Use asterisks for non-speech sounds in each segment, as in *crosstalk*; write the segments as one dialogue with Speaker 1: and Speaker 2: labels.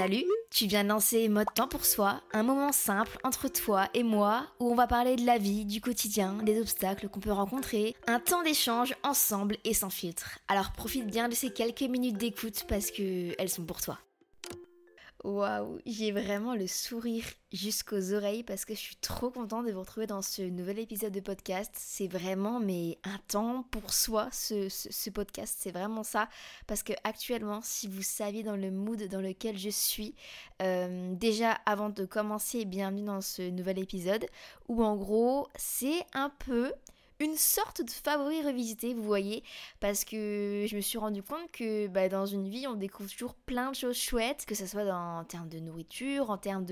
Speaker 1: Salut, tu viens de lancer Mode Temps pour Soi, un moment simple entre toi et moi où on va parler de la vie, du quotidien, des obstacles qu'on peut rencontrer, un temps d'échange ensemble et sans filtre. Alors profite bien de ces quelques minutes d'écoute parce que elles sont pour toi. Waouh, j'ai vraiment le sourire jusqu'aux oreilles parce que je suis trop contente de vous retrouver dans ce nouvel épisode de podcast. C'est vraiment mais un temps pour soi ce, podcast, c'est vraiment ça parce que actuellement, si vous saviez dans le mood dans lequel je suis, euh, déjà avant de commencer, bienvenue dans ce nouvel épisode où en gros c'est un peu une sorte de favori revisité, vous voyez, parce que je me suis rendu compte que bah, dans une vie, on découvre toujours plein de choses chouettes, que ce soit en termes de nourriture, en termes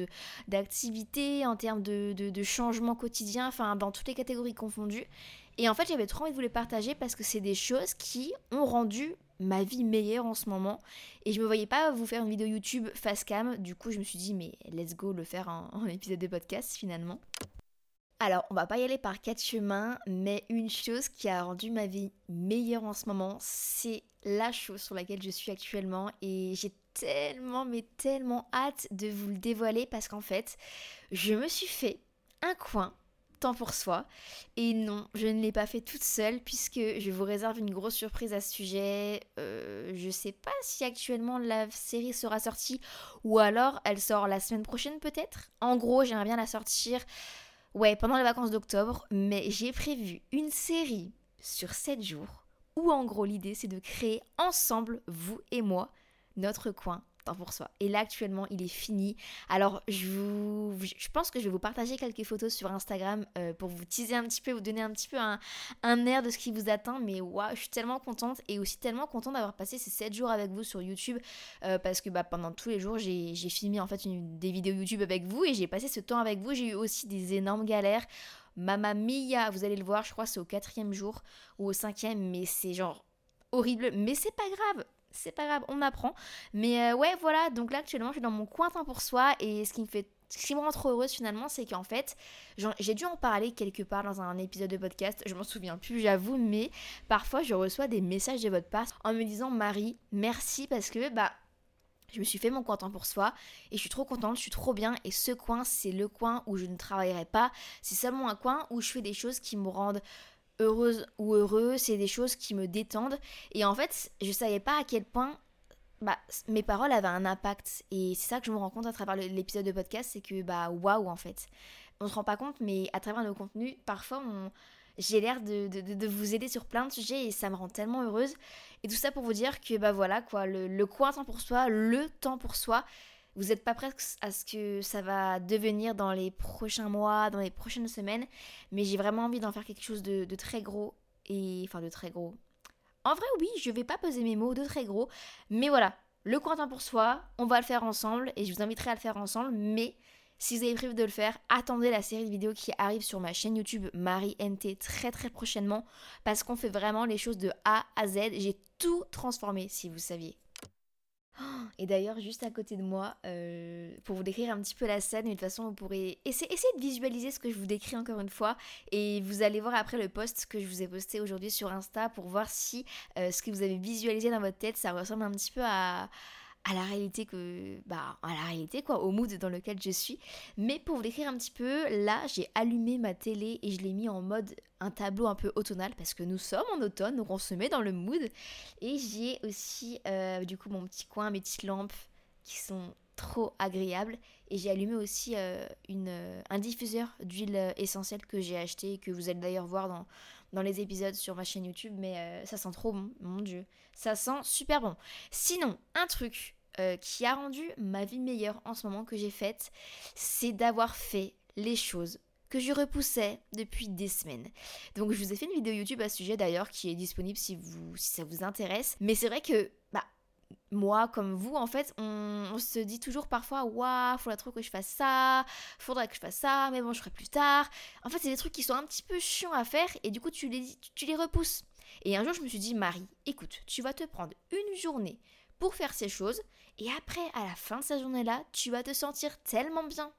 Speaker 1: d'activité, en termes de, de, changement quotidien, enfin dans toutes les catégories confondues. Et en fait, j'avais trop envie de vous les partager parce que c'est des choses qui ont rendu ma vie meilleure en ce moment. Et je me voyais pas vous faire une vidéo YouTube face cam. Du coup, je me suis dit, mais let's go le faire en épisode de podcast finalement. Alors, on va pas y aller par quatre chemins, mais une chose qui a rendu ma vie meilleure en ce moment, c'est la chose sur laquelle je suis actuellement et j'ai tellement, mais tellement hâte de vous le dévoiler parce qu'en fait, je me suis fait un coin temps pour soi. Et non, je ne l'ai pas fait toute seule puisque je vous réserve une grosse surprise à ce sujet. Euh, je sais pas si actuellement la série sera sortie ou alors elle sort la semaine prochaine peut-être. En gros, j'aimerais bien la sortir Ouais, pendant les vacances d'octobre, mais j'ai prévu une série sur 7 jours où en gros l'idée c'est de créer ensemble, vous et moi, notre coin pour soi. Et là actuellement il est fini. Alors je, vous, pense que je vais vous partager quelques photos sur Instagram euh, pour vous teaser un petit peu, vous donner un petit peu un, air de ce qui vous attend. Mais waouh, je suis tellement contente et aussi tellement contente d'avoir passé ces 7 jours avec vous sur YouTube euh, parce que bah, pendant tous les jours j'ai filmé en fait des vidéos YouTube avec vous et j'ai passé ce temps avec vous. J'ai eu aussi des énormes galères. Mamma mia, vous allez le voir, je crois c'est au quatrième jour ou au cinquième, mais c'est genre horrible, mais c'est pas grave c'est pas grave, on apprend. Mais euh, ouais, voilà, donc là actuellement je suis dans mon coin pour soi et ce qui me fait ce qui me rend trop heureuse finalement, c'est qu'en fait, j'ai dû en parler quelque part dans un épisode de podcast, je m'en souviens plus, j'avoue, mais parfois je reçois des messages de votre part en me disant Marie, merci parce que bah je me suis fait mon coin temps pour soi et je suis trop contente, je suis trop bien et ce coin c'est le coin où je ne travaillerai pas, c'est seulement un coin où je fais des choses qui me rendent heureuse ou heureux, c'est des choses qui me détendent. Et en fait, je savais pas à quel point bah, mes paroles avaient un impact. Et c'est ça que je me rends compte à travers l'épisode de podcast, c'est que bah waouh en fait. On se rend pas compte, mais à travers nos contenus, parfois j'ai l'air de, de, vous aider sur plein de sujets et ça me rend tellement heureuse. Et tout ça pour vous dire que bah voilà quoi, le, le coin temps pour soi, le temps pour soi, vous n'êtes pas prêts à ce que ça va devenir dans les prochains mois, dans les prochaines semaines, mais j'ai vraiment envie d'en faire quelque chose de, très gros et enfin de très gros. En vrai, oui, je vais pas peser mes mots de très gros, mais voilà, le temps pour soi, on va le faire ensemble et je vous inviterai à le faire ensemble, mais si vous avez prévu de le faire, attendez la série de vidéos qui arrive sur ma chaîne YouTube Marie NT très très prochainement parce qu'on fait vraiment les choses de A à Z. J'ai tout transformé si vous saviez. Et d'ailleurs, juste à côté de moi, euh, pour vous décrire un petit peu la scène, mais de toute façon, vous pourrez essayer, de visualiser ce que je vous décris encore une fois. Et vous allez voir après le post que je vous ai posté aujourd'hui sur Insta pour voir si euh, ce que vous avez visualisé dans votre tête, ça ressemble un petit peu à, à la réalité que bah quoi au mood dans lequel je suis. Mais pour vous décrire un petit peu là j'ai allumé ma télé et je l'ai mis en mode un tableau un peu automnal parce que nous sommes en automne donc on se met dans le mood. Et j'ai aussi euh, du coup mon petit coin mes petites lampes qui sont trop agréables. Et j'ai allumé aussi euh, euh, un diffuseur d'huile essentielle que j'ai acheté et que vous allez d'ailleurs voir dans, dans les épisodes sur ma chaîne YouTube mais ça sent trop bon mon dieu ça sent super bon sinon un truc euh, qui a rendu ma vie meilleure en ce moment que j'ai faite, c'est d'avoir fait les choses que je repoussais depuis des semaines. Donc je vous ai fait une vidéo YouTube à ce sujet d'ailleurs qui est disponible si, vous, ça vous intéresse. Mais c'est vrai que bah, moi comme vous en fait on, se dit toujours parfois waouh faudrait trop que je fasse ça faudrait que je fasse ça mais bon je ferai plus tard en fait c'est des trucs qui sont un petit peu chiants à faire et du coup tu les, tu les repousses et un jour je me suis dit Marie écoute tu vas te prendre une journée pour faire ces choses et après, à la fin de cette journée-là, tu vas te sentir tellement bien.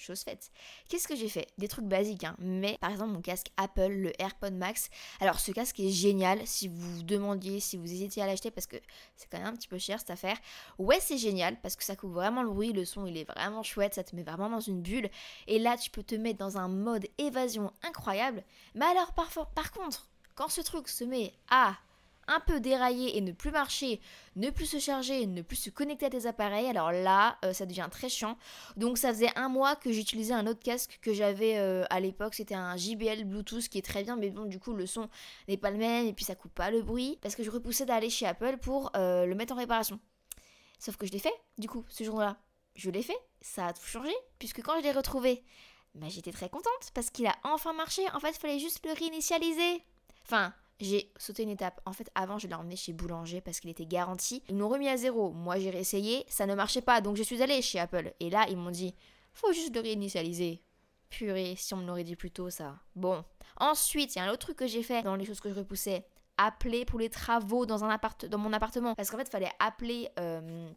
Speaker 1: Chose faite. Qu'est-ce que j'ai fait? Des trucs basiques, hein. mais par exemple mon casque Apple, le AirPod Max. Alors ce casque est génial si vous demandiez, si vous hésitiez à l'acheter parce que c'est quand même un petit peu cher cette affaire. Ouais, c'est génial parce que ça coupe vraiment le bruit, le son il est vraiment chouette, ça te met vraiment dans une bulle. Et là tu peux te mettre dans un mode évasion incroyable. Mais alors par, par contre, quand ce truc se met à un peu dérailler et ne plus marcher, ne plus se charger, ne plus se connecter à tes appareils, alors là, euh, ça devient très chiant. Donc ça faisait un mois que j'utilisais un autre casque que j'avais euh, à l'époque, c'était un JBL Bluetooth qui est très bien, mais bon, du coup, le son n'est pas le même et puis ça coupe pas le bruit, parce que je repoussais d'aller chez Apple pour euh, le mettre en réparation. Sauf que je l'ai fait, du coup, ce jour-là. Je l'ai fait, ça a tout changé, puisque quand je l'ai retrouvé, bah, j'étais très contente parce qu'il a enfin marché. En fait, il fallait juste le réinitialiser. Enfin, j'ai sauté une étape. En fait, avant, je l'ai emmené chez Boulanger parce qu'il était garanti. Ils m'ont remis à zéro. Moi, j'ai réessayé, ça ne marchait pas. Donc, je suis allée chez Apple. Et là, ils m'ont dit faut juste le réinitialiser. Purée, si on me l'aurait dit plus tôt, ça. Bon. Ensuite, il y a un autre truc que j'ai fait dans les choses que je repoussais appeler pour les travaux dans, mon appartement. Parce qu'en fait, il fallait appeler. Euh,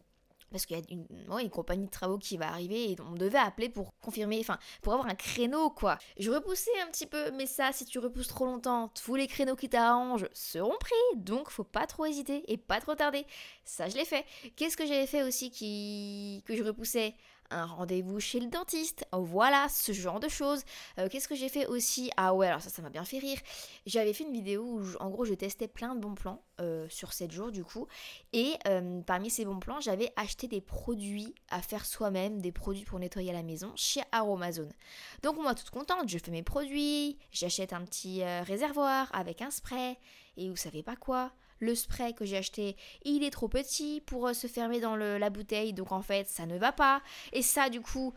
Speaker 1: parce qu'il y a une, compagnie de travaux qui va arriver et on devait appeler pour confirmer, enfin, pour avoir un créneau, quoi. Je repoussais un petit peu, mais ça, si tu repousses trop longtemps, tous les créneaux qui t'arrangent seront pris, donc faut pas trop hésiter et pas trop tarder. Ça, je l'ai fait. Qu'est-ce que j'avais fait aussi qui... que je repoussais? Un rendez-vous chez le dentiste, voilà, ce genre de choses. Euh, qu'est-ce que j'ai fait aussi? Ah ouais, alors ça, ça m'a bien fait rire. J'avais fait une vidéo où, en gros, je testais plein de bons plans euh, sur 7 jours, du coup. Et euh, parmi ces bons plans, j'avais acheté des produits à faire soi-même, des produits pour nettoyer la maison chez Aromazone. Donc moi, toute contente, je fais mes produits, j'achète un petit réservoir avec un spray, et vous savez pas quoi? Le spray que j'ai acheté, il est trop petit pour euh, se fermer dans la bouteille, donc en fait, ça ne va pas. Et ça, du coup,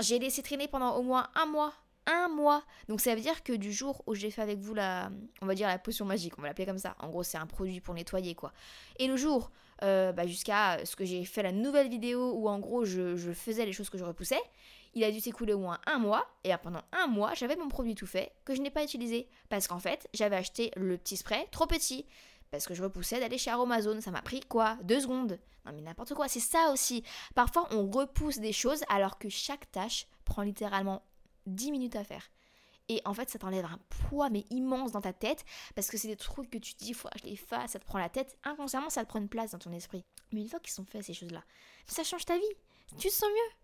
Speaker 1: j'ai laissé traîner pendant au moins un mois. Un mois. Donc ça veut dire que du jour où j'ai fait avec vous la, on va dire la potion magique, on va l'appeler comme ça. En gros, c'est un produit pour nettoyer quoi. Et le jour, euh, bah, jusqu'à ce que j'ai fait la nouvelle vidéo où en gros je, je faisais les choses que je repoussais, il a dû s'écouler au moins un mois, et pendant un mois, j'avais mon produit tout fait que je n'ai pas utilisé. Parce qu'en fait, j'avais acheté le petit spray trop petit. Parce que je repoussais d'aller chez Aromazone. Ça m'a pris quoi? Deux secondes. Non mais n'importe quoi, c'est ça aussi. Parfois, on repousse des choses alors que chaque tâche prend littéralement 10 minutes à faire. Et en fait, ça t'enlève un poids mais immense dans ta tête parce que c'est des trucs que tu te dis, faut que je les fasse, ça te prend la tête. Inconsciemment, ça te prend une place dans ton esprit. Mais une fois qu'ils sont faits ces choses-là, ça change ta vie. Tu te sens mieux.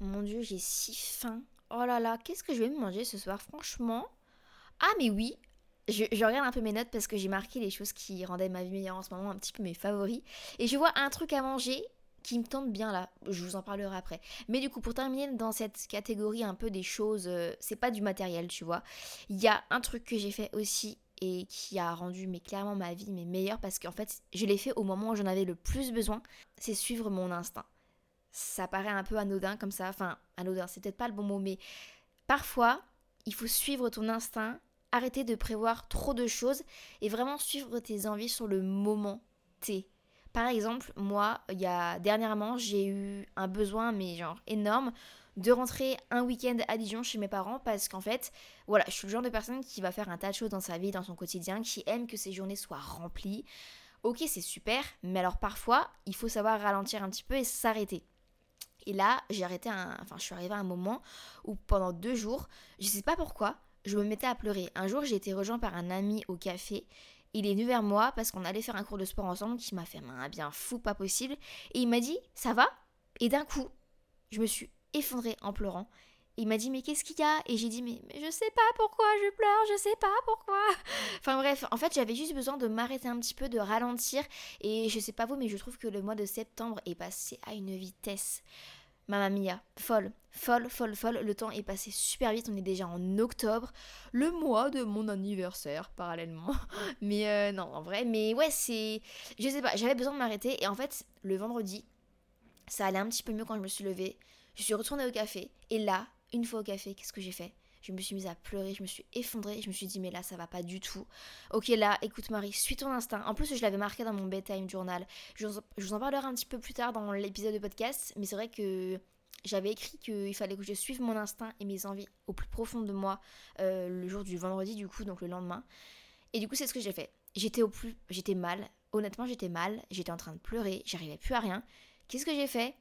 Speaker 1: Mon dieu, j'ai si faim. Oh là là, qu'est-ce que je vais me manger ce soir Franchement? Ah mais oui, je, regarde un peu mes notes parce que j'ai marqué les choses qui rendaient ma vie meilleure en ce moment, un petit peu mes favoris. Et je vois un truc à manger qui me tente bien là. Je vous en parlerai après. Mais du coup, pour terminer dans cette catégorie un peu des choses, euh, c'est pas du matériel, tu vois. Il y a un truc que j'ai fait aussi et qui a rendu mais clairement ma vie mais meilleure parce qu'en fait, je l'ai fait au moment où j'en avais le plus besoin. C'est suivre mon instinct ça paraît un peu anodin comme ça. Enfin, anodin, c'est peut-être pas le bon mot, mais parfois, il faut suivre ton instinct, arrêter de prévoir trop de choses et vraiment suivre tes envies sur le moment T. Par exemple, moi, il y a dernièrement, j'ai eu un besoin, mais genre énorme, de rentrer un week-end à Dijon chez mes parents parce qu'en fait, voilà, je suis le genre de personne qui va faire un tas de choses dans sa vie, dans son quotidien, qui aime que ses journées soient remplies. Ok, c'est super, mais alors parfois, il faut savoir ralentir un petit peu et s'arrêter. Et là, j'ai arrêté un... Enfin, je suis arrivée à un moment où pendant deux jours, je sais pas pourquoi, je me mettais à pleurer. Un jour, j'ai été rejoint par un ami au café il est venu vers moi parce qu'on allait faire un cours de sport ensemble qui m'a fait un bien fou, pas possible. Et il m'a dit Ça va? Et d'un coup, je me suis effondrée en pleurant. Il m'a dit mais qu'est-ce qu'il y a? Et j'ai dit mais, mais, je sais pas pourquoi je pleure, je sais pas pourquoi. *laughs* Enfin bref, en fait j'avais juste besoin de m'arrêter un petit peu, de ralentir. Et je sais pas vous, mais je trouve que le mois de septembre est passé à une vitesse. Mamma mia, folle, folle, folle, folle. Le temps est passé super vite. On est déjà en octobre, le mois de mon anniversaire, parallèlement. *laughs* Mais euh, non, en vrai. Mais ouais, c'est. Je sais pas, j'avais besoin de m'arrêter. Et en fait, le vendredi, ça allait un petit peu mieux quand je me suis levée. Je suis retournée au café. Et là, une fois au café, qu'est-ce que j'ai fait? Je me suis mise à pleurer, je me suis effondrée, je me suis dit mais là ça va pas du tout. Ok là, écoute Marie, suis ton instinct. En plus je l'avais marqué dans mon bedtime journal. Je vous, en parlerai un petit peu plus tard dans l'épisode de podcast, mais c'est vrai que j'avais écrit qu'il fallait que je suive mon instinct et mes envies au plus profond de moi euh, le jour du vendredi du coup, donc le lendemain. Et du coup c'est ce que j'ai fait. J'étais au plus, j'étais mal. Honnêtement j'étais mal. J'étais en train de pleurer. J'arrivais plus à rien. Qu'est-ce que j'ai fait?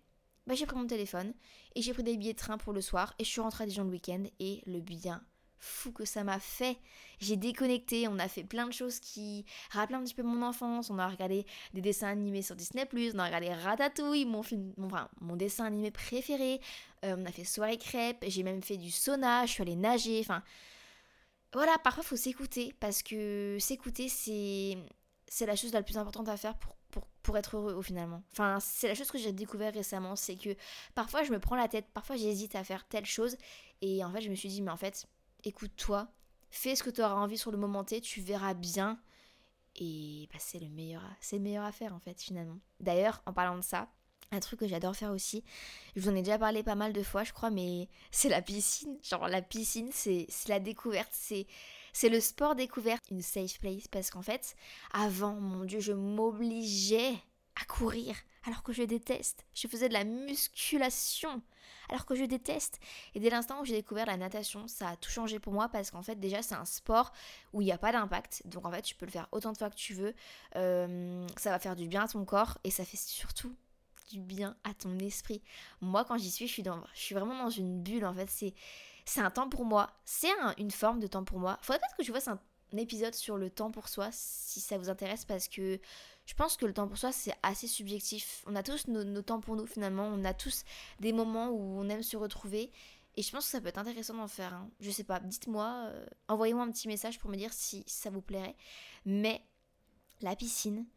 Speaker 1: Bah, j'ai pris mon téléphone et j'ai pris des billets de train pour le soir et je suis rentrée à Dijon le week-end et le bien fou que ça m'a fait. J'ai déconnecté, on a fait plein de choses qui rappellent un petit peu mon enfance. On a regardé des dessins animés sur Disney+, on a regardé Ratatouille, mon film, mon, enfin, mon dessin animé préféré. Euh, on a fait soirée crêpes, j'ai même fait du sauna, je suis allée nager, enfin... Voilà, parfois faut s'écouter parce que s'écouter c'est c'est la chose la plus importante à faire pour pour, être heureux au finalement. Enfin, c'est la chose que j'ai découvert récemment, c'est que parfois je me prends la tête, parfois j'hésite à faire telle chose, et en fait je me suis dit, mais en fait, écoute-toi, fais ce que tu auras envie sur le moment T, tu verras bien, et bah, c'est le meilleur, c'est le meilleur à faire en fait finalement. D'ailleurs, en parlant de ça, un truc que j'adore faire aussi, je vous en ai déjà parlé pas mal de fois, je crois, mais c'est la piscine. Genre la piscine, c'est la découverte, c'est c'est le sport découverte, une safe place, parce qu'en fait, avant, mon Dieu, je m'obligeais à courir, alors que je déteste. Je faisais de la musculation, alors que je déteste. Et dès l'instant où j'ai découvert la natation, ça a tout changé pour moi, parce qu'en fait, déjà, c'est un sport où il n'y a pas d'impact. Donc en fait, tu peux le faire autant de fois que tu veux. Euh, ça va faire du bien à ton corps, et ça fait surtout du bien à ton esprit. Moi, quand j'y suis, je suis, je suis vraiment dans une bulle, en fait. C'est c'est un temps pour moi. C'est une forme de temps pour moi. Faudrait peut-être que je fasse un, épisode sur le temps pour soi, si ça vous intéresse, parce que je pense que le temps pour soi, c'est assez subjectif. On a tous nos, temps pour nous, finalement. On a tous des moments où on aime se retrouver. Et je pense que ça peut être intéressant d'en faire un. Je sais pas, dites-moi, euh, envoyez-moi un petit message pour me dire si ça vous plairait. Mais la piscine,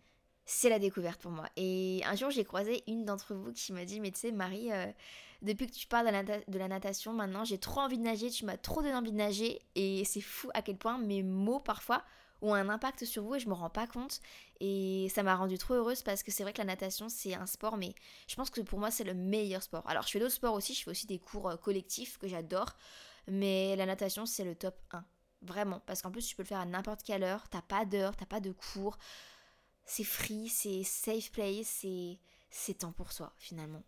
Speaker 1: c'est la découverte pour moi. Et un jour, j'ai croisé une d'entre vous qui m'a dit, mais tu sais, Marie, euh, depuis que tu parles de la, natation, maintenant, j'ai trop envie de nager, tu m'as trop donné envie de nager. Et c'est fou à quel point mes mots, parfois, ont un impact sur vous et je me rends pas compte. Et ça m'a rendue trop heureuse parce que c'est vrai que la natation, c'est un sport, mais je pense que pour moi, c'est le meilleur sport. Alors, je fais d'autres sports aussi, je fais aussi des cours euh, collectifs que j'adore. Mais la natation, c'est le top 1. Vraiment. Parce qu'en plus, tu peux le faire à n'importe quelle heure. T'as pas d'heure, t'as pas de cours c'est free, c'est safe place, c'est temps pour soi finalement.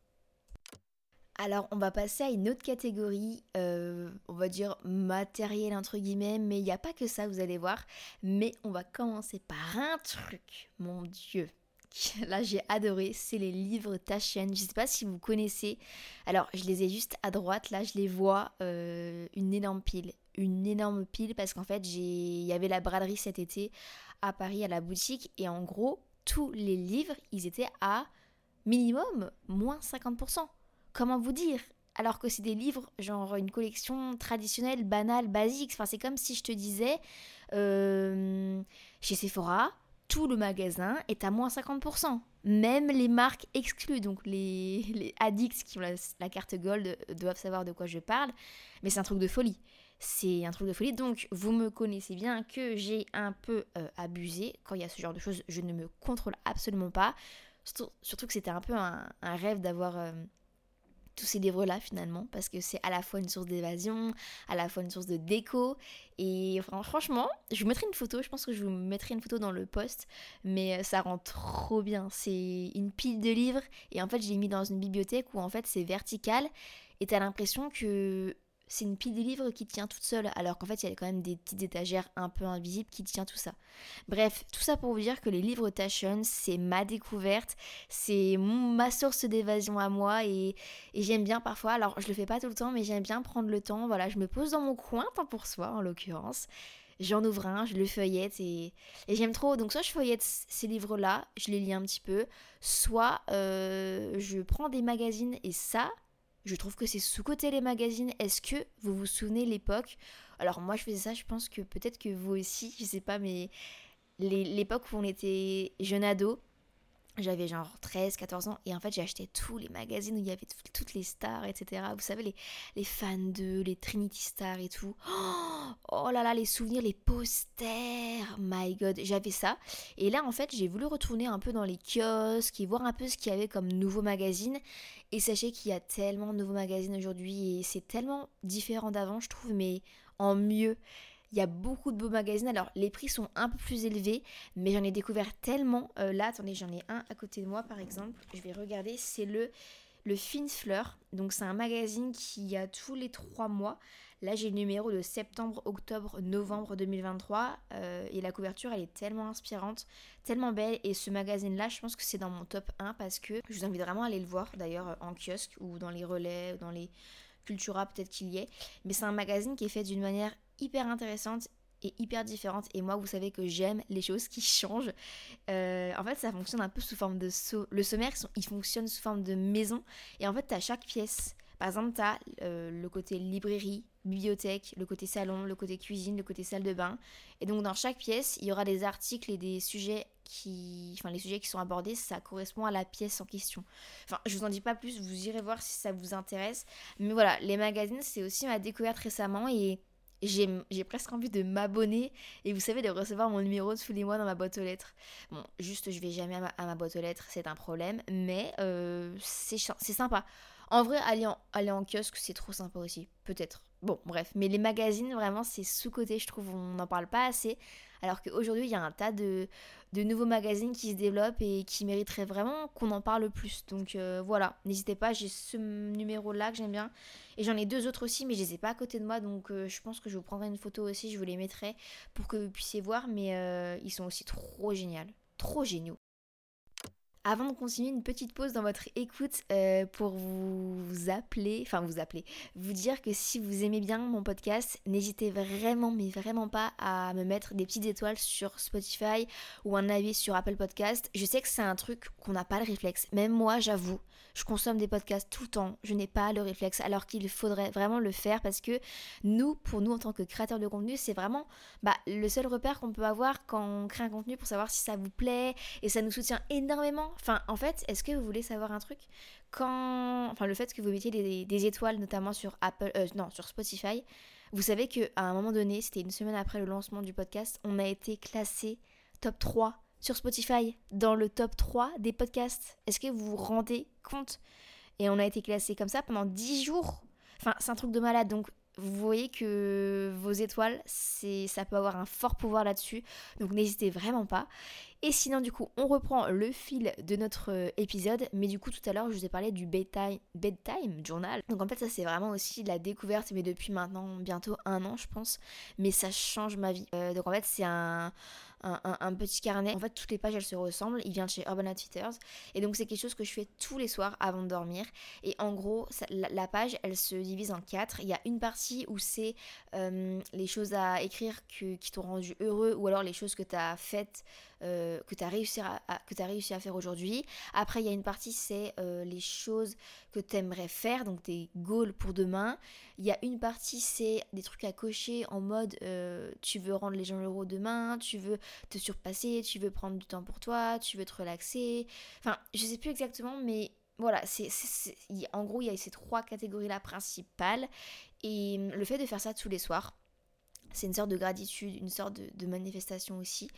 Speaker 1: Alors on va passer à une autre catégorie, euh, on va dire matériel entre guillemets, mais il n'y a pas que ça, vous allez voir. Mais on va commencer par un truc, mon Dieu. *laughs* Là j'ai adoré, c'est les livres Taschen. Je ne sais pas si vous connaissez. Alors je les ai juste à droite, là je les vois, euh, une énorme pile. Une énorme pile parce qu'en fait il y avait la braderie cet été à Paris à la boutique et en gros, tous les livres, ils étaient à minimum moins 50%. Comment vous dire? Alors que c'est des livres, genre une collection traditionnelle, banale, basique. Enfin, c'est comme si je te disais, euh, chez Sephora, tout le magasin est à moins 50%. Même les marques exclues, donc les, les addicts qui ont la carte gold doivent savoir de quoi je parle. Mais c'est un truc de folie c'est un truc de folie. Donc, vous me connaissez bien que j'ai un peu euh, abusé. Quand il y a ce genre de choses, je ne me contrôle absolument pas. Surtout, que c'était un peu un, rêve d'avoir euh, tous ces livres-là finalement, parce que c'est à la fois une source d'évasion, à la fois une source de déco. Et franchement, je vous mettrai une photo, je pense que je vous mettrai une photo dans le post, mais euh, ça rend trop bien. C'est une pile de livres, et en fait, je l'ai mis dans une bibliothèque où en fait c'est vertical, et t'as l'impression que c'est une pile de livres qui tient toute seule, alors qu'en fait, il y a quand même des petites étagères un peu invisibles qui tient tout ça. Bref, tout ça pour vous dire que les livres Taschen, c'est ma découverte, c'est ma source d'évasion à moi, et, j'aime bien parfois, alors je le fais pas tout le temps, mais j'aime bien prendre le temps, voilà, je me pose dans mon coin, tant pour soi en l'occurrence, j'en ouvre un, je le feuillette et, j'aime trop. Donc soit je feuillette ces livres-là, je les lis un petit peu, soit euh, je prends des magazines et ça, je trouve que c'est sous-côté les magazines. Est-ce que vous vous souvenez l'époque? Alors moi je faisais ça, je pense que peut-être que vous aussi, je sais pas, mais l'époque où on était jeune ado, j'avais genre 13, 14 ans et en fait j'ai acheté tous les magazines où il y avait toutes les stars, etc. Vous savez, les, les fans de, les Trinity Stars et tout. *gasps* Oh, là là, les souvenirs, les posters, my god, j'avais ça. Et là en fait j'ai voulu retourner un peu dans les kiosques et voir un peu ce qu'il y avait comme nouveaux magazines. Et sachez qu'il y a tellement de nouveaux magazines aujourd'hui et c'est tellement différent d'avant je trouve, mais en mieux. Il y a beaucoup de beaux magazines. Alors, les prix sont un peu plus élevés, mais j'en ai découvert tellement. Euh, là, attendez, j'en ai un à côté de moi, par exemple. Je vais regarder. C'est le, le Fleur. Donc, c'est un magazine qui a tous les trois mois. Là, j'ai le numéro de septembre, octobre, novembre 2023. Euh, et la couverture, elle est tellement inspirante, tellement belle. Et ce magazine-là, je pense que c'est dans mon top 1 parce que je vous invite vraiment à aller le voir, d'ailleurs, en kiosque ou dans les relais, ou dans les Cultura, peut-être qu'il y est. Mais c'est un magazine qui est fait d'une manière hyper intéressante et hyper différente. Et moi, vous savez que j'aime les choses qui *laughs* changent. Euh, en fait, ça fonctionne un peu sous forme de... Le sommaire, il fonctionne sous forme de maison. Et en fait, as chaque pièce. Par exemple, tu as euh, le côté librairie, bibliothèque, le côté salon, le côté cuisine, le côté salle de bain. Et donc, dans chaque pièce, il y aura des articles et des sujets qui... Enfin, les sujets qui sont abordés, ça correspond à la pièce en question. Enfin, je vous en dis pas plus, vous irez voir si ça vous intéresse. Mais voilà, les magazines, c'est aussi ma découverte récemment et j'ai presque envie de m'abonner et vous savez de recevoir mon numéro tous les mois dans ma boîte aux lettres. Bon, juste je vais jamais à ma, boîte aux lettres, c'est un problème, mais euh, c'est sympa. En vrai, aller aller en kiosque, c'est trop sympa aussi, peut-être. Bon, bref, mais les magazines, vraiment, c'est sous-côté, je trouve, on n'en parle pas assez. Alors qu'aujourd'hui, il y a un tas de, nouveaux magazines qui se développent et qui mériteraient vraiment qu'on en parle plus. Donc euh, voilà, n'hésitez pas, j'ai ce numéro-là que j'aime bien. Et j'en ai deux autres aussi, mais je les ai pas à côté de moi. Donc euh, je pense que je vous prendrai une photo aussi, je vous les mettrai pour que vous puissiez voir. Mais euh, ils sont aussi trop géniaux. Trop géniaux. Avant de continuer, une petite pause dans votre écoute euh, pour vous appeler, enfin vous appeler, vous dire que si vous aimez bien mon podcast, n'hésitez vraiment, mais vraiment pas à me mettre des petites étoiles sur Spotify ou un avis sur Apple Podcast. Je sais que c'est un truc qu'on n'a pas le réflexe. Même moi, j'avoue, je consomme des podcasts tout le temps, je n'ai pas le réflexe, alors qu'il faudrait vraiment le faire parce que nous, pour nous en tant que créateurs de contenu, c'est vraiment bah, le seul repère qu'on peut avoir quand on crée un contenu pour savoir si ça vous plaît et ça nous soutient énormément Enfin, en fait, est-ce que vous voulez savoir un truc? Quand, enfin, le fait que vous mettiez des, étoiles, notamment sur Apple, euh, sur Spotify, vous savez que à un moment donné, c'était une semaine après le lancement du podcast, on a été classé top 3 sur Spotify, dans le top 3 des podcasts. Est-ce que vous vous rendez compte? Et on a été classé comme ça pendant 10 jours. Enfin, c'est un truc de malade. Donc, vous voyez que vos étoiles, ça peut avoir un fort pouvoir là-dessus. Donc n'hésitez vraiment pas. Et sinon, du coup, on reprend le fil de notre euh, épisode. Mais du coup, tout à l'heure, je vous ai parlé du bedtime, bedtime journal. Donc en fait, ça, c'est vraiment aussi la découverte, mais depuis maintenant bientôt un an, je pense. Mais ça change ma vie. Euh, donc en fait, c'est un un, petit carnet. En fait, toutes les pages, elles se ressemblent. Il vient de chez Urban Outfitters. Et donc, c'est quelque chose que je fais tous les soirs avant de dormir. Et en gros, la, page, elle se divise en quatre. Il y a une partie où c'est euh, les choses à écrire qui t'ont rendu heureux ou alors les choses que tu as faites, euh, que tu as, réussi à, as réussi à faire aujourd'hui. Après, il y a une partie, c'est euh, les choses que tu aimerais faire, donc tes goals pour demain. Il y a une partie, c'est des trucs à cocher en mode tu veux rendre les gens heureux demain, tu veux te surpasser, tu veux prendre du temps pour toi, tu veux te relaxer. Enfin, je sais plus exactement, mais voilà, c'est, en gros, il y a ces trois catégories-là principales. Et le fait de faire ça tous les soirs, c'est une sorte de gratitude, une sorte de, manifestation aussi.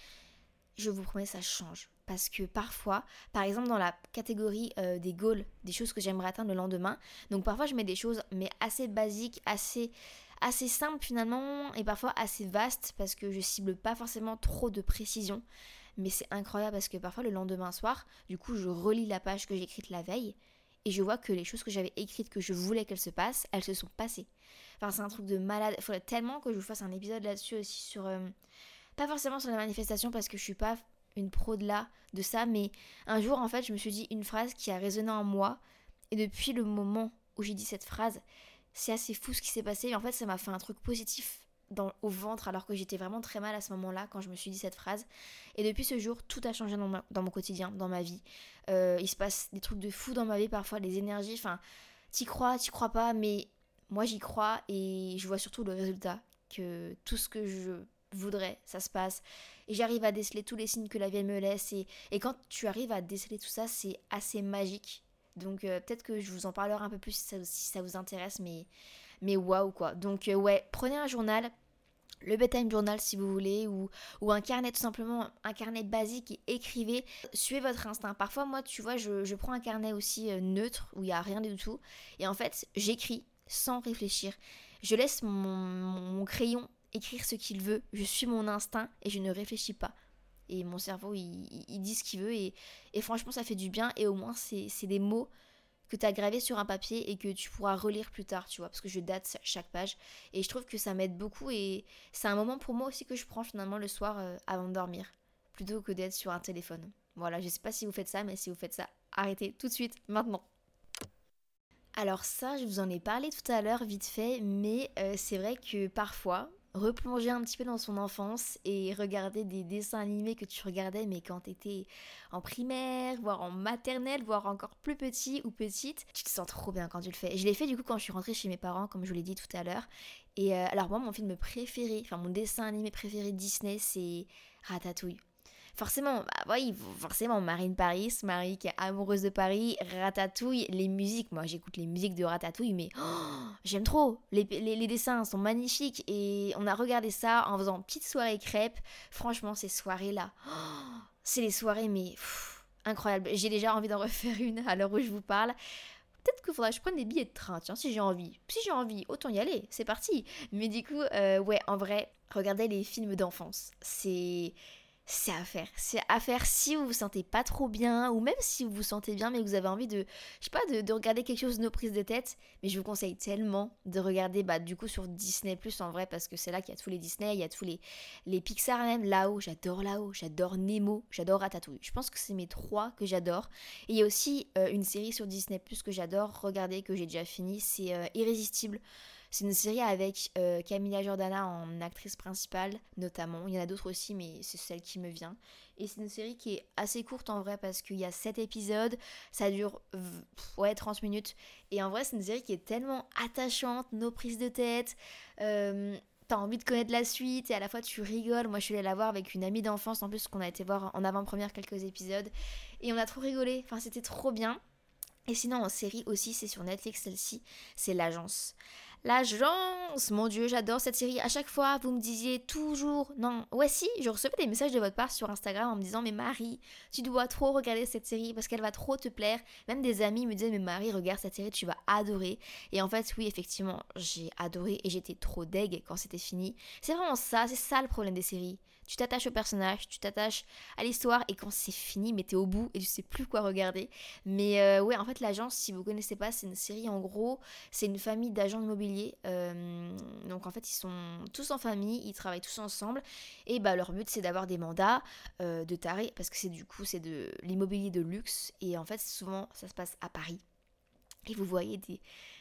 Speaker 1: Je vous promets, ça change. Parce que parfois, par exemple dans la catégorie euh, des goals, des choses que j'aimerais atteindre le lendemain, donc parfois je mets des choses mais assez basiques, assez assez simple finalement et parfois assez vaste parce que je cible pas forcément trop de précision. Mais c'est incroyable parce que parfois le lendemain soir, du coup, je relis la page que j'ai écrite la veille et je vois que les choses que j'avais écrites que je voulais qu'elles se passent, elles se sont passées. Enfin, c'est un truc de malade. Il faudrait tellement que je vous fasse un épisode là-dessus aussi sur. Euh, pas forcément sur la manifestation parce que je suis pas une pro de là, de ça, mais un jour en fait, je me suis dit une phrase qui a résonné en moi et depuis le moment où j'ai dit cette phrase, c'est assez fou ce qui s'est passé. Et en fait, ça m'a fait un truc positif au ventre alors que j'étais vraiment très mal à ce moment-là quand je me suis dit cette phrase. Et depuis ce jour, tout a changé dans, mon quotidien, dans ma vie. Euh, il se passe des trucs de fou dans ma vie parfois, des énergies. Enfin, t'y crois, t'y crois pas, mais moi j'y crois et je vois surtout le résultat. Que tout ce que je voudrais, ça se passe. Et j'arrive à déceler tous les signes que la vie me laisse. Et, et quand tu arrives à déceler tout ça, c'est assez magique. Donc euh, peut-être que je vous en parlerai un peu plus si ça, vous intéresse, mais, mais waouh quoi. Donc euh, ouais, prenez un journal, le bedtime journal si vous voulez, ou, ou, un carnet tout simplement, un carnet basique et écrivez, suivez votre instinct. Parfois moi tu vois, je, je prends un carnet aussi euh, neutre où il n'y a rien du tout, et en fait j'écris sans réfléchir. Je laisse mon, mon crayon écrire ce qu'il veut, je suis mon instinct et je ne réfléchis pas. Et mon cerveau il, dit ce qu'il veut. Et, franchement ça fait du bien. Et au moins c'est des mots que tu as gravés sur un papier et que tu pourras relire plus tard, tu vois, parce que je date chaque page. Et je trouve que ça m'aide beaucoup. Et c'est un moment pour moi aussi que je prends finalement le soir euh, avant de dormir plutôt que d'être sur un téléphone. Voilà, je sais pas si vous faites ça, mais si vous faites ça, arrêtez tout de suite, maintenant. Alors ça, je vous en ai parlé tout à l'heure vite fait, mais euh, c'est vrai que parfois, replonger un petit peu dans son enfance et regarder des dessins animés que tu regardais mais quand t'étais en primaire, voire en maternelle, voire encore plus petit ou petite, tu te sens trop bien quand tu le fais. Je l'ai fait du coup quand je suis rentrée chez mes parents, comme je vous l'ai dit tout à l'heure. Et euh, alors moi, mon film préféré, enfin mon dessin animé préféré Disney, c'est Ratatouille forcément, bah oui, forcément, Marine Paris, Marie qui est amoureuse de Paris, Ratatouille, les musiques, moi j'écoute les musiques de Ratatouille, mais oh, j'aime trop, les, dessins sont magnifiques et on a regardé ça en faisant petite soirée crêpe, franchement ces soirées-là, oh, c'est les soirées mais incroyable, j'ai déjà envie d'en *laughs* refaire une à l'heure où je vous parle. Peut-être qu'il faudrait que je prenne des billets de train, tiens, si j'ai envie. Si j'ai envie, autant y aller, c'est parti. Mais du coup, euh, ouais, en vrai, regardez les films d'enfance. C'est c'est à faire. C'est à faire si vous vous sentez pas trop bien, ou même si vous vous sentez bien, mais vous avez envie de, je sais pas, de, regarder quelque chose, nos prises de tête. Mais je vous conseille tellement de regarder, bah, du coup, sur Disney Plus en vrai, parce que c'est là qu'il y a tous les Disney, il y a tous les, les Pixar même. Là-haut, j'adore là-haut, j'adore Nemo, j'adore Ratatouille. Je pense que c'est mes trois que j'adore. Et il y a aussi euh, une série sur Disney Plus que j'adore regarder, que j'ai déjà fini, c'est euh, Irrésistible. C'est une série avec euh, Camilla Jordana en actrice principale, notamment. Il y en a d'autres aussi, mais c'est celle qui me vient. Et c'est une série qui est assez courte en vrai parce qu'il y a 7 épisodes, ça dure ouais, 30 minutes. Et en vrai, c'est une série qui est tellement attachante, nos prises de tête. Euh, T'as envie de connaître la suite et à la fois tu rigoles. Moi, je suis allée la voir avec une amie d'enfance en plus qu'on a été voir en avant-première quelques épisodes et on a trop rigolé. Enfin, c'était trop bien. Et sinon, en série aussi, c'est sur Netflix celle-ci, c'est L'Agence. L'agence Mon dieu, j'adore cette série. À chaque fois, vous me disiez toujours non. Ouais, si, je recevais des messages de votre part sur Instagram en me disant Mais Marie, tu dois trop regarder cette série parce qu'elle va trop te plaire. Même des amis me disaient Mais Marie, regarde cette série, tu vas adorer. Et en fait, oui, effectivement, j'ai adoré et j'étais trop deg quand c'était fini. C'est vraiment ça, c'est ça le problème des séries tu t'attaches au personnage, tu t'attaches à l'histoire et quand c'est fini, mais t'es au bout et tu sais plus quoi regarder. Mais euh, ouais, en fait, l'agence, si vous connaissez pas, c'est une série en gros, c'est une famille d'agents Euh, donc en fait, ils sont tous en famille, ils travaillent tous ensemble et bah leur but c'est d'avoir des mandats euh, de taré parce que c'est du coup c'est de l'immobilier de luxe et en fait souvent ça se passe à Paris. Et vous voyez des,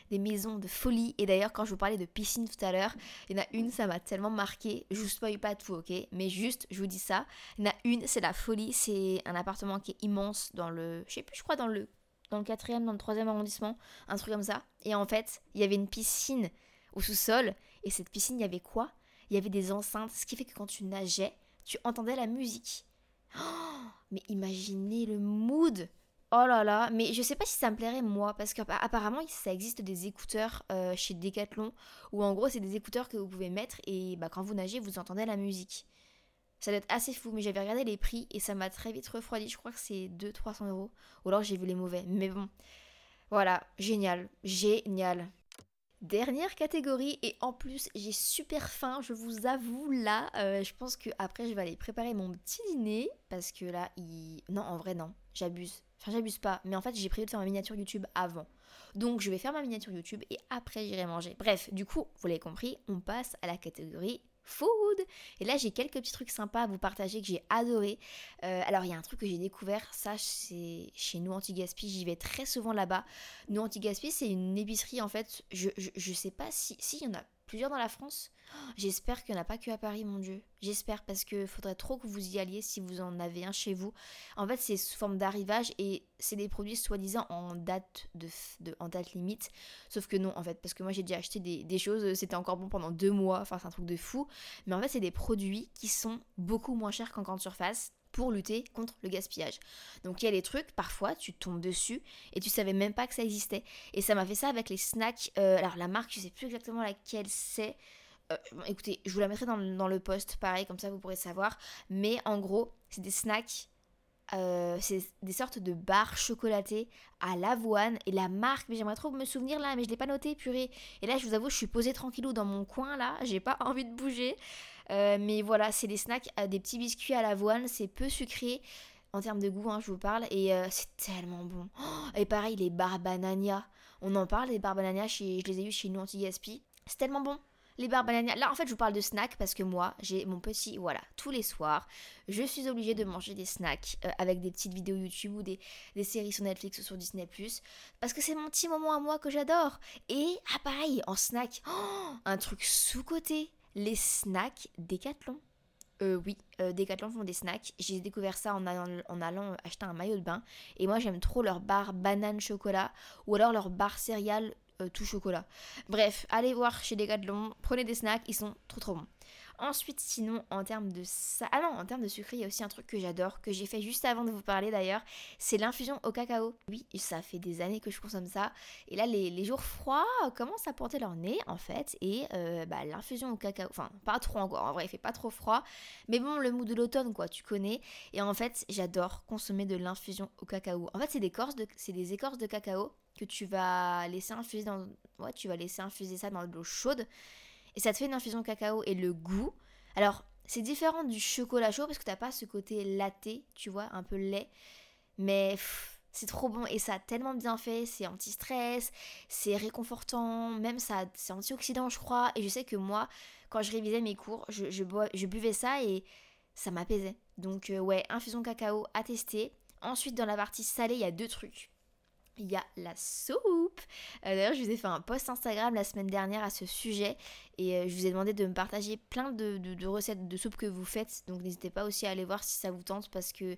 Speaker 1: des maisons de folie. Et d'ailleurs, quand je vous parlais de piscine tout à l'heure, il y en a une, ça m'a tellement marqué. Je vous spoil pas tout, ok? Mais juste, je vous dis ça. Il y en a une, c'est la folie. C'est un appartement qui est immense dans le. Je sais plus, je crois dans le. Dans le quatrième, dans le troisième arrondissement, un truc comme ça. Et en fait, il y avait une piscine au sous-sol. Et cette piscine, il y avait quoi? Il y avait des enceintes, ce qui fait que quand tu nageais, tu entendais la musique. *gasps* Mais imaginez le mood Oh là là, mais je sais pas si ça me plairait moi, parce qu'apparemment ça existe des écouteurs euh, chez Decathlon, où en gros c'est des écouteurs que vous pouvez mettre et bah, quand vous nagez vous entendez la musique. Ça doit être assez fou, mais j'avais regardé les prix et ça m'a très vite refroidi, je crois que c'est 200-300 euros, ou alors j'ai vu les mauvais, mais bon. Voilà, génial, génial. Dernière catégorie, et en plus j'ai super faim, je vous avoue là, euh, je pense que après je vais aller préparer mon petit dîner, parce que là, il... Non, en vrai non, j'abuse Enfin, j'abuse pas, mais en fait, j'ai prévu de faire ma miniature YouTube avant. Donc, je vais faire ma miniature YouTube et après, j'irai manger. Bref, du coup, vous l'avez compris, on passe à la catégorie food. Et là, j'ai quelques petits trucs sympas à vous partager que j'ai adoré. Euh, alors, il y a un truc que j'ai découvert, ça, c'est chez nous Anti-Gaspi. J'y vais très souvent là-bas. Nous Anti-Gaspi, c'est une épicerie, en fait. Je, je, sais pas si. Si, il y en a plusieurs dans la France. J'espère qu'il n'y en a pas que à Paris, mon Dieu. J'espère parce que faudrait trop que vous y alliez si vous en avez un chez vous. En fait, c'est sous forme d'arrivage et c'est des produits soi-disant en date de, en date limite. Sauf que non, en fait, parce que moi j'ai déjà acheté des, des choses, c'était encore bon pendant deux mois. Enfin, c'est un truc de fou. Mais en fait, c'est des produits qui sont beaucoup moins chers qu'en grande surface pour lutter contre le gaspillage. Donc il y a des trucs, parfois tu tombes dessus et tu savais même pas que ça existait. Et ça m'a fait ça avec les snacks. Euh, alors la marque, je sais plus exactement laquelle c'est. Euh, écoutez, je vous la mettrai dans, le post, pareil, comme ça vous pourrez savoir. Mais en gros, c'est des snacks. Euh, c'est des sortes de barres chocolatées à l'avoine et la marque, mais j'aimerais trop me souvenir là, mais je l'ai pas noté, purée. Et là, je vous avoue, je suis posée tranquillou dans mon coin là, j'ai pas *laughs* envie de bouger. Euh, mais voilà, c'est des snacks, euh, des petits biscuits à l'avoine, c'est peu sucré en termes de goût, hein, je vous parle, et euh, c'est tellement bon. Oh, et pareil, les barbanania, on en parle, les barbanania, je les ai eu chez nous anti-gaspi, c'est tellement bon les barbanania. Là, en fait, je vous parle de snacks parce que moi, j'ai mon petit. Voilà, tous les soirs, je suis obligée de manger des snacks avec des petites vidéos YouTube ou des, séries sur Netflix ou sur Disney. Parce que c'est mon petit moment à moi que j'adore. Et, ah, pareil, en snack, oh, un truc sous-côté les snacks Decathlon. Euh, oui, euh, Decathlon font des snacks. J'ai découvert ça en allant, en allant acheter un maillot de bain. Et moi, j'aime trop leur barre banane chocolat ou alors leur barre céréales euh, tout chocolat. Bref, allez voir chez Decathlon, prenez des snacks, ils sont trop trop bons. Ensuite, sinon, en termes de ça. Ah non, en termes de sucre, il y a aussi un truc que j'adore, que j'ai fait juste avant de vous parler d'ailleurs. C'est l'infusion au cacao. Oui, ça fait des années que je consomme ça. Et là, les, jours froids commencent à porter leur nez, en fait. Et euh, bah, l'infusion au cacao. Enfin, pas trop encore. En vrai, il fait pas trop froid. Mais bon, le mood de l'automne, quoi, tu connais. Et en fait, j'adore consommer de l'infusion au cacao. En fait, c'est des, de... c'est des écorces de cacao que tu vas laisser infuser dans. Ouais, tu vas laisser infuser ça dans de l'eau chaude. Et ça te fait une infusion cacao et le goût. Alors, c'est différent du chocolat chaud parce que t'as pas ce côté latte, tu vois, un peu lait. Mais c'est trop bon et ça a tellement bien fait. C'est anti-stress, c'est réconfortant, même ça, c'est antioxydant, je crois. Et je sais que moi, quand je révisais mes cours, je, je, buvais ça et ça m'apaisait. Donc, euh, ouais, infusion cacao à tester. Ensuite, dans la partie salée, il y a deux trucs il y a la soupe. Euh, d'ailleurs, je vous ai fait un post Instagram la semaine dernière à ce sujet et euh, je vous ai demandé de me partager plein de, recettes de soupe que vous faites. Donc n'hésitez pas aussi à aller voir si ça vous tente parce que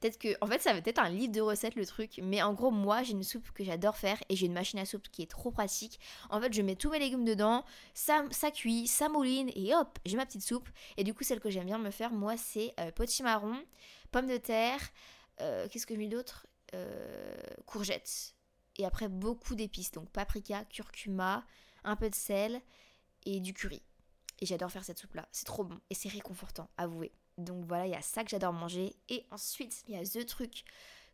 Speaker 1: peut-être que... En fait, ça va être un livre de recettes le truc. Mais en gros, moi, j'ai une soupe que j'adore faire et j'ai une machine à soupe qui est trop pratique. En fait, je mets tous mes légumes dedans, ça, ça cuit, ça mouline et hop, j'ai ma petite soupe. Et du coup, celle que j'aime bien me faire, moi, c'est euh, potimarron, pommes de terre... Qu'est-ce que je mets d'autre? euh, courgettes. Et après, beaucoup d'épices. Donc paprika, curcuma, un peu de sel et du curry. Et j'adore faire cette soupe-là. C'est trop bon et c'est réconfortant, avouez. Donc voilà, il y a ça que j'adore manger. Et ensuite, il y a ce truc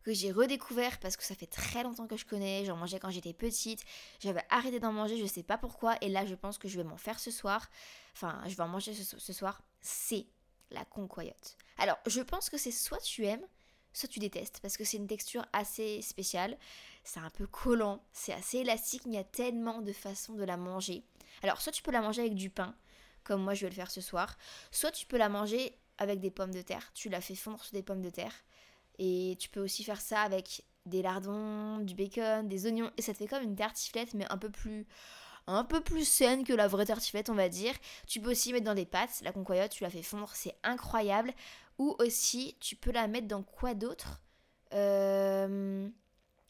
Speaker 1: que j'ai redécouvert parce que ça fait très longtemps que je connais. J'en mangeais quand j'étais petite. J'avais arrêté d'en manger, je sais pas pourquoi. Et là, je pense que je vais m'en faire ce soir. Enfin, je vais en manger ce, ce soir. C'est la concoyote. Alors, je pense que c'est soit tu aimes, soit tu détestes parce que c'est une texture assez spéciale. C'est un peu collant, c'est assez élastique, il y a tellement de façons de la manger. Alors, soit tu peux la manger avec du pain, comme moi je vais le faire ce soir, soit tu peux la manger avec des pommes de terre. Tu la fais fondre sur des pommes de terre. Et tu peux aussi faire ça avec des lardons, du bacon, des oignons. Et ça te fait comme une tartiflette, mais un peu plus un peu plus saine que la vraie tartiflette, on va dire. Tu peux aussi mettre dans des pâtes. La concoyote, tu la fais fondre, c'est incroyable. Ou aussi, tu peux la mettre dans quoi d'autre? Euh,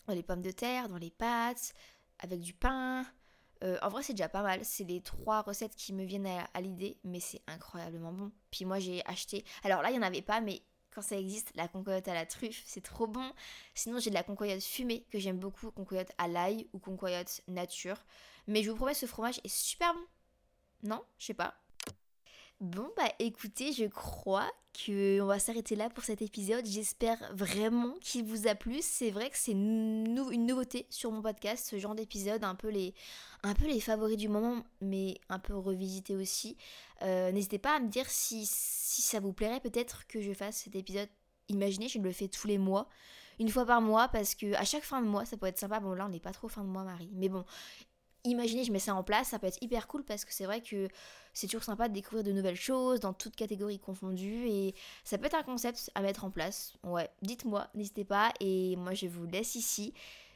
Speaker 1: Dans les pommes de terre, dans les pâtes, avec du pain. Euh, en vrai, c'est déjà pas mal. C'est les trois recettes qui me viennent à, l'idée, mais c'est incroyablement bon. Puis moi, j'ai acheté. Alors là, il n'y en avait pas, mais quand ça existe, la concoyote à la truffe, c'est trop bon. Sinon, j'ai de la concoyote fumée que j'aime beaucoup, concoyote à l'ail ou concoyote nature. Mais je vous promets, ce fromage est super bon. Non? Je sais pas. Bon bah écoutez, je crois qu'on va s'arrêter là pour cet épisode. J'espère vraiment qu'il vous a plu. C'est vrai que c'est une nouveauté sur mon podcast, ce genre d'épisode, un peu les un peu les favoris du moment, mais un peu revisité aussi. Euh, n'hésitez pas à me dire si, si ça vous plairait peut-être que je fasse cet épisode. Imaginez, je le fais tous les mois, une fois par mois, parce que à chaque fin de mois, ça peut être sympa. Bon là, on n'est pas trop fin de mois, Marie, mais bon, imaginez, je mets ça en place, ça peut être hyper cool parce que c'est vrai que c'est toujours sympa de découvrir de nouvelles choses dans toutes catégories confondues et ça peut être un concept à mettre en place. Ouais, dites-moi, n'hésitez pas et moi je vous laisse ici.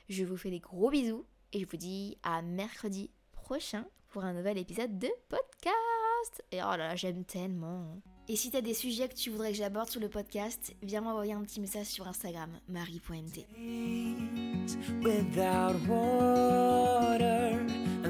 Speaker 1: Je vous fais des gros bisous et je vous dis à mercredi prochain pour un nouvel épisode de podcast. Et oh là là, j'aime tellement. Et si t'as des sujets que tu voudrais que j'aborde sur le podcast, viens m'envoyer un petit message sur Instagram, marie.mt.